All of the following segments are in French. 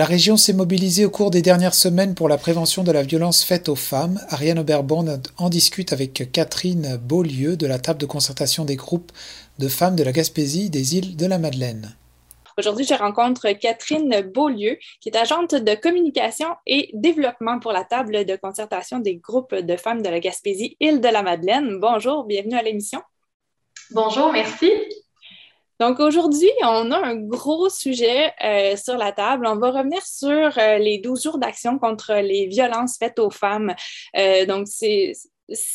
La région s'est mobilisée au cours des dernières semaines pour la prévention de la violence faite aux femmes. Ariane Oberborn en discute avec Catherine Beaulieu de la table de concertation des groupes de femmes de la Gaspésie des îles de la Madeleine. Aujourd'hui, je rencontre Catherine Beaulieu, qui est agente de communication et développement pour la table de concertation des groupes de femmes de la Gaspésie, île de la Madeleine. Bonjour, bienvenue à l'émission. Bonjour, merci. Donc aujourd'hui, on a un gros sujet euh, sur la table. On va revenir sur euh, les 12 jours d'action contre les violences faites aux femmes. Euh, donc c'est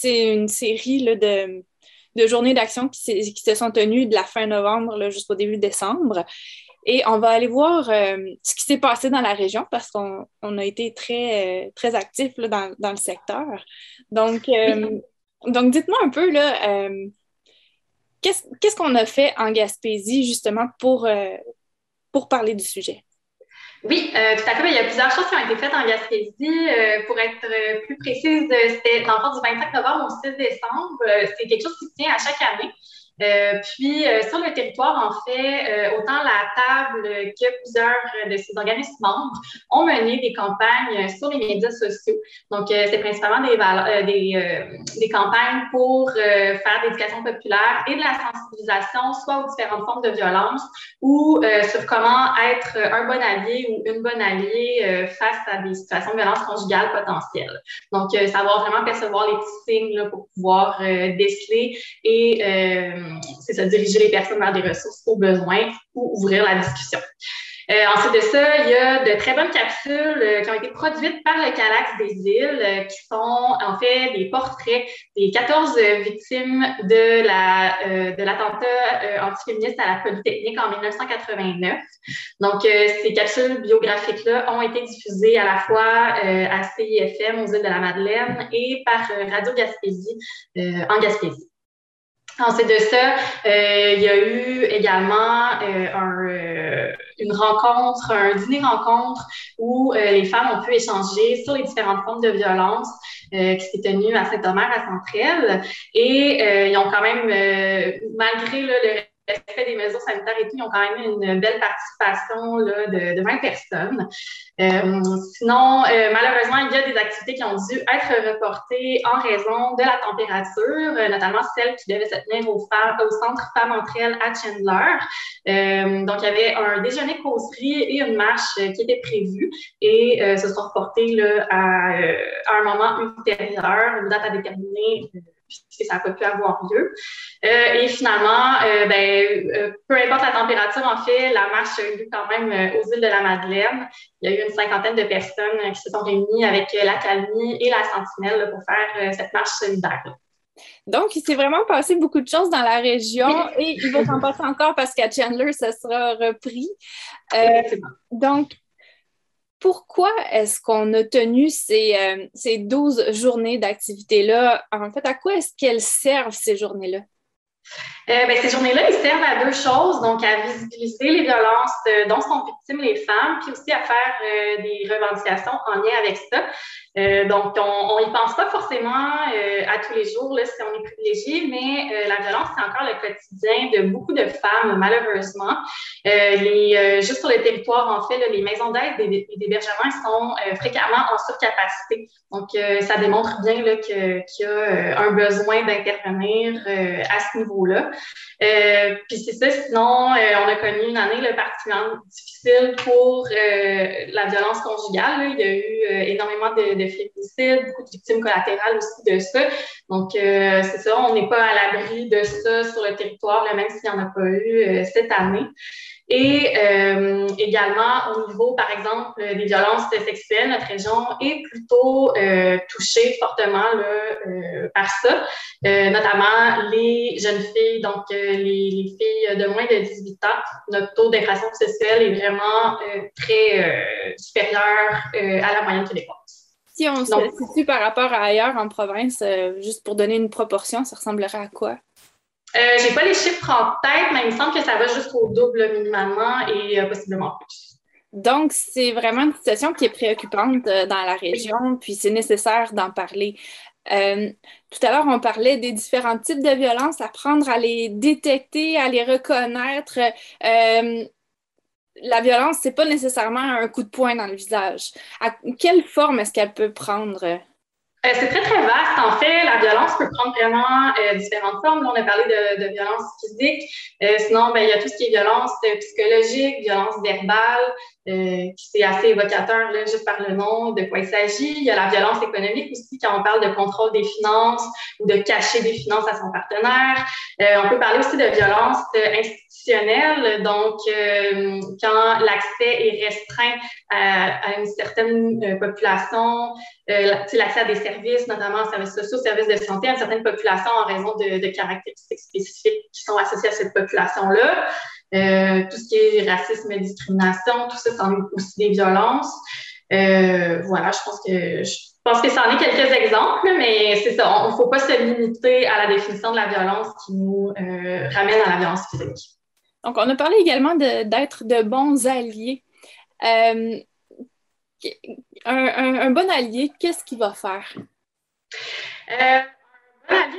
une série de, de, journées d'action qui, qui, se sont tenues de la fin novembre jusqu'au début décembre. Et on va aller voir ce qui s'est passé dans la région parce qu'on on a été très, très actifs dans, dans, le secteur. Donc, donc dites-moi un peu, là, Qu'est-ce qu'on a fait en Gaspésie justement pour, euh, pour parler du sujet? Oui, euh, tout à fait. Il y a plusieurs choses qui ont été faites en Gaspésie. Euh, pour être plus précise, c'était dans le du 25 novembre au 6 décembre. c'est quelque chose qui se tient à chaque année. Euh, puis, euh, sur le territoire, en fait, euh, autant la table que plusieurs de ces organismes membres ont mené des campagnes sur les médias sociaux. Donc, c'est principalement des, des, des, campagnes pour faire l'éducation populaire et de la sensibilisation, soit aux différentes formes de violence ou sur comment être un bon allié ou une bonne alliée face à des situations de violence conjugale potentielles. Donc, savoir vraiment percevoir les petits signes là, pour pouvoir déceler et c'est ça, diriger les personnes vers des ressources au besoin ou ouvrir la discussion. Euh, ensuite de ça, il y a de très bonnes capsules euh, qui ont été produites par le Calax des îles, euh, qui sont en fait des portraits des 14 victimes de de l'attentat antiféministe à la Polytechnique en 1989. Donc, ces capsules biographiques-là ont été diffusées à la fois à CIFM aux îles de la Madeleine et par Radio Gaspésie en Gaspésie. Ensuite de ça, euh, il y a eu également euh, un, euh, une rencontre, un dîner-rencontre où les femmes ont pu échanger sur les différentes formes de violence qui s'est tenue à Saint-Omer, à Centrelle. Et ils ont quand même, malgré le respect des mesures sanitaires et tout, ils ont quand même une belle participation là, de, de 20 personnes. Euh, sinon, euh, malheureusement, il y a des activités qui ont dû être reportées en raison de la température, euh, notamment celle qui devait se tenir au, au centre Femmes entre elles à Chandler. donc, il y avait un déjeuner causerie et une marche qui étaient prévus et ce sera reporté là, à, à, un moment ultérieur, une date à déterminer puisque ça n'a pas pu avoir lieu. Euh, et finalement, euh, ben, euh, peu importe la température, en fait, la marche a eu lieu quand même aux îles de la Madeleine. Il y a eu une cinquantaine de personnes qui se sont réunies avec l'Académie et la Sentinelle pour faire cette marche solidaire. Donc, il s'est vraiment passé beaucoup de choses dans la région et il va s'en passer encore parce qu'à Chandler, ça sera repris. donc, pourquoi est-ce qu'on a tenu ces, euh, ces 12 journées d'activité-là? En fait, à quoi est-ce qu'elles servent, ces journées-là? Euh, ben, ces journées-là, ils servent à deux choses, donc à visibiliser les violences euh, dont sont victimes les femmes, puis aussi à faire des revendications en lien avec ça. Euh, donc, on n'y pense pas forcément euh, à tous les jours là, si on est privilégié, mais euh, la violence, c'est encore le quotidien de beaucoup de femmes, malheureusement. Les, juste sur le territoire, en fait, là, les maisons d'aide et d'hébergement sont fréquemment en surcapacité. Donc, ça démontre bien qu'il y a un besoin d'intervenir à ce niveau-là. puis c'est ça, sinon, on a connu une année le particulièrement difficile pour la violence conjugale. Il y a eu énormément de de beaucoup de victimes collatérales aussi de ça. Donc, euh, c'est ça, on n'est pas à l'abri de ça sur le territoire, même s'il n'y en a pas eu euh, cette année. Et euh, également, au niveau, par exemple, des violences sexuelles, notre région est plutôt touchée fortement là, par ça, notamment les jeunes filles, donc les, les, filles de moins de 18 ans. Notre taux d'infraction sexuelle est vraiment très supérieur à la moyenne québécoise. Si on se situe par rapport à ailleurs en province, euh, juste pour donner une proportion, ça ressemblerait à quoi? Euh, j'ai pas les chiffres en tête, mais il me semble que ça va jusqu'au double minimalement et euh, possiblement plus. Donc, c'est vraiment une situation qui est préoccupante euh, dans la région, puis c'est nécessaire d'en parler. tout à l'heure, on parlait des différents types de violences, apprendre à les détecter, à les reconnaître la violence, c'est pas nécessairement un coup de poing dans le visage. À quelle forme est-ce qu'elle peut prendre? Euh, c'est très, très vaste. En fait, la violence peut prendre vraiment euh, différentes formes. Là, on a parlé de, violence physique. Euh, sinon, ben, il y a tout ce qui est violence psychologique, violence verbale, qui c'est assez évocateur là, juste par le nom de quoi il s'agit. Il y a la violence économique aussi, quand on parle de contrôle des finances ou de cacher des finances à son partenaire. on peut parler aussi de violence institutionnelle, donc quand l'accès est restreint à, à une certaine population, l'accès à des services notamment services sociaux, services de santé, à certaines populations en raison de, caractéristiques spécifiques qui sont associées à cette population-là. Euh, tout ce qui est racisme et discrimination, tout ça, c'est aussi des violences. Euh, voilà, je pense que je pense que ça en est quelques exemples, mais c'est ça, on ne faut pas se limiter à la définition de la violence qui nous euh, ramène à la violence physique. Donc, on a parlé également d'être de, bons alliés. Un, bon allié, qu'est-ce qu'il va faire? Euh,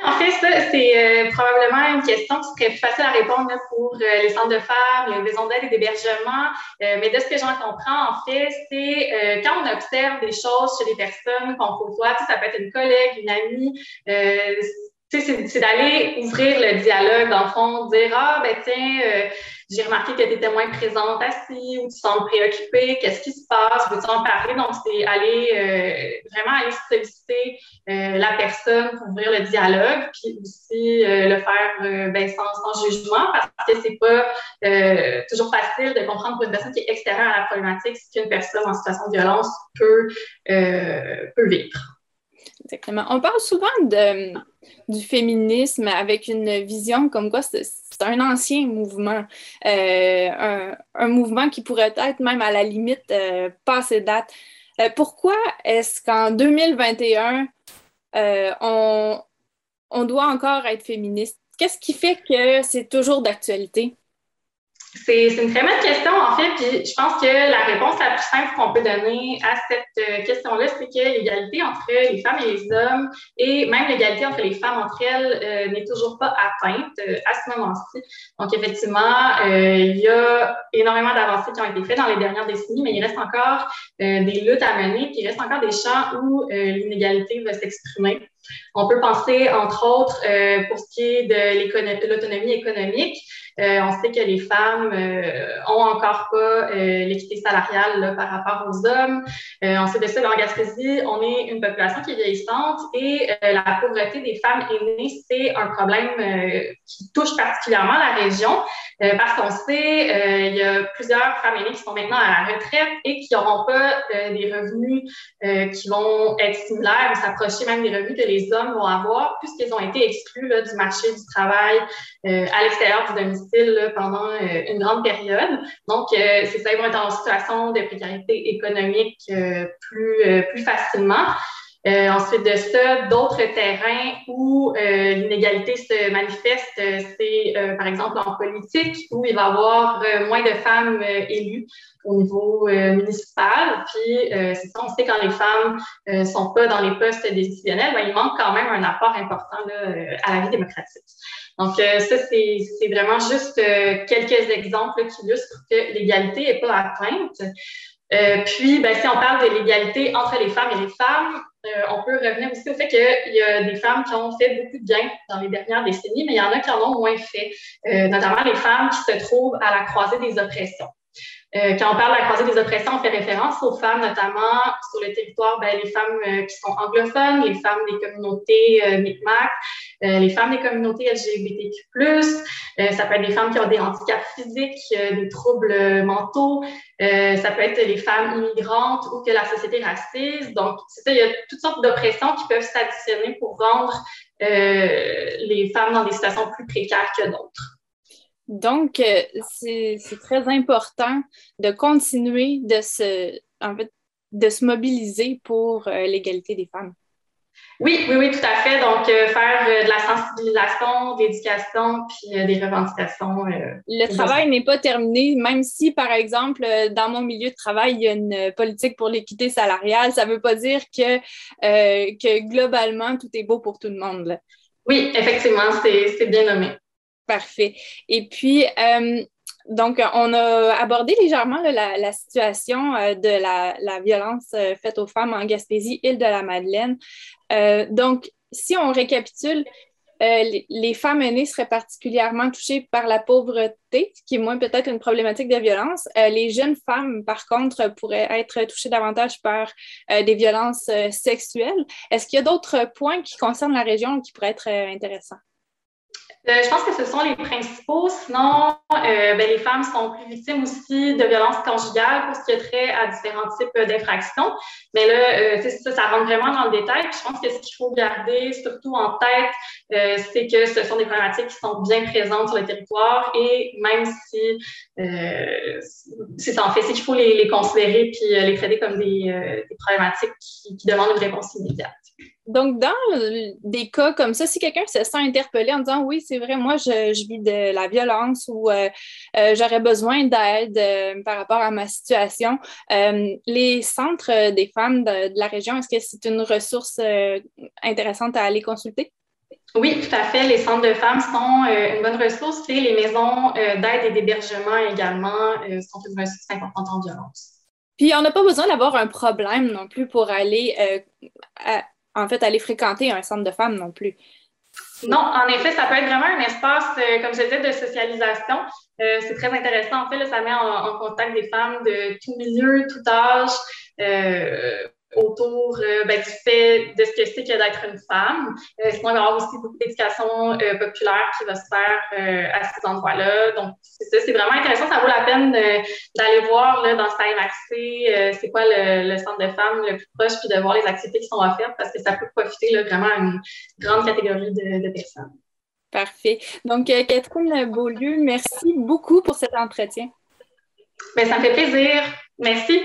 en fait, c'est euh, probablement une question qui serait facile à répondre pour euh, les centres de femmes, les maisons d'aide et d'hébergement. mais de ce que j'en comprends, en fait, c'est quand on observe des choses chez les personnes qu'on côtoie, ça peut être une collègue, une amie, c'est d'aller ouvrir le dialogue, dans le fond, dire Ah, ben tiens, j'ai remarqué que tu étais moins présente assis ou tu sembles préoccupée, qu'est-ce qui se passe, veux-tu en parler? Donc, c'est aller euh, vraiment aller solliciter euh, la personne pour ouvrir le dialogue, puis aussi euh, le faire ben, sans, sans, jugement, parce que c'est pas toujours facile de comprendre pour une personne qui est extérieure à la problématique ce qu'une personne en situation de violence peut, peut vivre. Exactement. On parle souvent de, du féminisme avec une vision comme quoi c'est un ancien mouvement, euh, un, mouvement qui pourrait être même à la limite euh, passé date. Euh, pourquoi est-ce qu'en 2021, on, on doit encore être féministe? Qu'est-ce qui fait que c'est toujours d'actualité? C'est une très bonne question, en fait, puis je pense que la réponse la plus simple qu'on peut donner à cette euh, question-là, c'est que l'égalité entre les femmes et les hommes, et même l'égalité entre les femmes entre elles, euh, n'est toujours pas atteinte euh, à ce moment-ci. Donc, effectivement, il y a énormément d'avancées qui ont été faites dans les dernières décennies, mais il reste encore des luttes à mener, puis il reste encore des champs où l'inégalité va s'exprimer. On peut penser, entre autres, pour ce qui est de l'autonomie économique, euh, on sait que les femmes euh, ont encore pas euh, l'équité salariale par rapport aux hommes. on sait de ça, dans Gaspésie, on est une population qui est vieillissante et la pauvreté des femmes aînées, c'est un problème qui touche particulièrement la région parce qu'on sait, il y a plusieurs femmes aînées qui sont maintenant à la retraite et qui n'auront pas des revenus qui vont être similaires ou s'approcher même des revenus que les hommes vont avoir puisqu'ils ont été exclus là, du marché du travail à l'extérieur du domicile pendant euh, une grande période. Donc, euh, c'est ça, ils vont être en situation de précarité économique euh, plus, plus facilement. Ensuite de ça, d'autres terrains où l'inégalité se manifeste, c'est par exemple en politique, où il va y avoir moins de femmes élues au niveau municipal. Puis, c'est ça, on sait quand les femmes ne sont pas dans les postes décisionnels, ben, il manque quand même un apport important à la vie démocratique. Donc, euh, ça, c'est vraiment juste euh, quelques exemples qui illustrent que l'égalité n'est pas atteinte. Euh, puis, ben, si on parle de l'égalité entre les femmes et les femmes, on peut revenir aussi au fait qu'il y a des femmes qui ont fait beaucoup de bien dans les dernières décennies, mais il y en a qui en ont moins fait, notamment les femmes qui se trouvent à la croisée des oppressions. Euh, quand on parle de la croisée des oppressions, on fait référence aux femmes, notamment sur le territoire, ben, les femmes euh, qui sont anglophones, les femmes des communautés euh, Micmac, les femmes des communautés LGBTQ+, ça peut être des femmes qui ont des handicaps physiques, des troubles mentaux, ça peut être les femmes immigrantes ou que la société raciste. Donc, c'est ça, il y a toutes sortes d'oppressions qui peuvent s'additionner pour rendre les femmes dans des situations plus précaires que d'autres. Donc, euh, c'est très important de continuer de se, en fait, de se mobiliser pour euh, l'égalité des femmes. Oui, oui, oui, tout à fait. Donc, euh, faire de la sensibilisation, de l'éducation, puis des revendications. le travail n'est pas terminé, même si, par exemple, dans mon milieu de travail, il y a une politique pour l'équité salariale, ça ne veut pas dire que, que globalement, tout est beau pour tout le monde. Oui, effectivement, c'est bien nommé. Parfait. Et puis, euh, Donc, on a abordé légèrement la, situation de la, violence faite aux femmes en Gaspésie, île de la Madeleine. donc, si on récapitule, euh, les, femmes aînées seraient particulièrement touchées par la pauvreté, qui est moins peut-être une problématique de violence. Euh, les jeunes femmes, par contre, pourraient être touchées davantage par euh, des violences sexuelles. Est-ce qu'il y a d'autres points qui concernent la région qui pourraient être intéressants? Euh, je pense que ce sont les principaux. Sinon, euh, ben, les femmes sont plus victimes aussi de violences conjugales pour ce qui est trait à différents types d'infractions. Mais là, euh, ça, ça rentre vraiment dans le détail. je pense que ce qu'il faut garder surtout en tête, c'est que ce sont des problématiques qui sont bien présentes sur le territoire et même si c'est ça en fait, c'est qu'il faut les, considérer puis les traiter comme des, problématiques qui, qui demandent une réponse immédiate. Donc, dans des cas comme ça, si quelqu'un se sent interpellé en disant oui, c'est vrai, moi, je, vis de la violence ou euh, euh, j'aurais besoin d'aide euh, par rapport à ma situation, les centres des femmes de, la région, est-ce que c'est une ressource intéressante à aller consulter? Oui, tout à fait. Les centres de femmes sont une bonne ressource et les maisons d'aide et d'hébergement également sont une ressource importante en violence. Puis, on n'a pas besoin d'avoir un problème non plus pour aller à, en fait, aller fréquenter un centre de femmes non plus. Non, en effet, ça peut être vraiment un espace, euh, comme je disais, de socialisation. Euh, c'est très intéressant. En fait, ça met en, contact des femmes de tout milieu, tout âge. Euh, autour euh, ben, du fait de ce que c'est que d'être une femme. Euh, sinon, il va y avoir aussi beaucoup d'éducation euh, populaire qui va se faire à ces endroits-là. Donc, c'est ça, c'est vraiment intéressant. Ça vaut la peine d'aller voir là, dans STEM c'est quoi le, centre de femmes le plus proche, puis de voir les activités qui sont offertes parce que ça peut profiter là, vraiment à une grande catégorie de, de personnes. Parfait. Donc, Catherine Beaulieu, merci beaucoup pour cet entretien. Bien, ça me fait plaisir. Merci.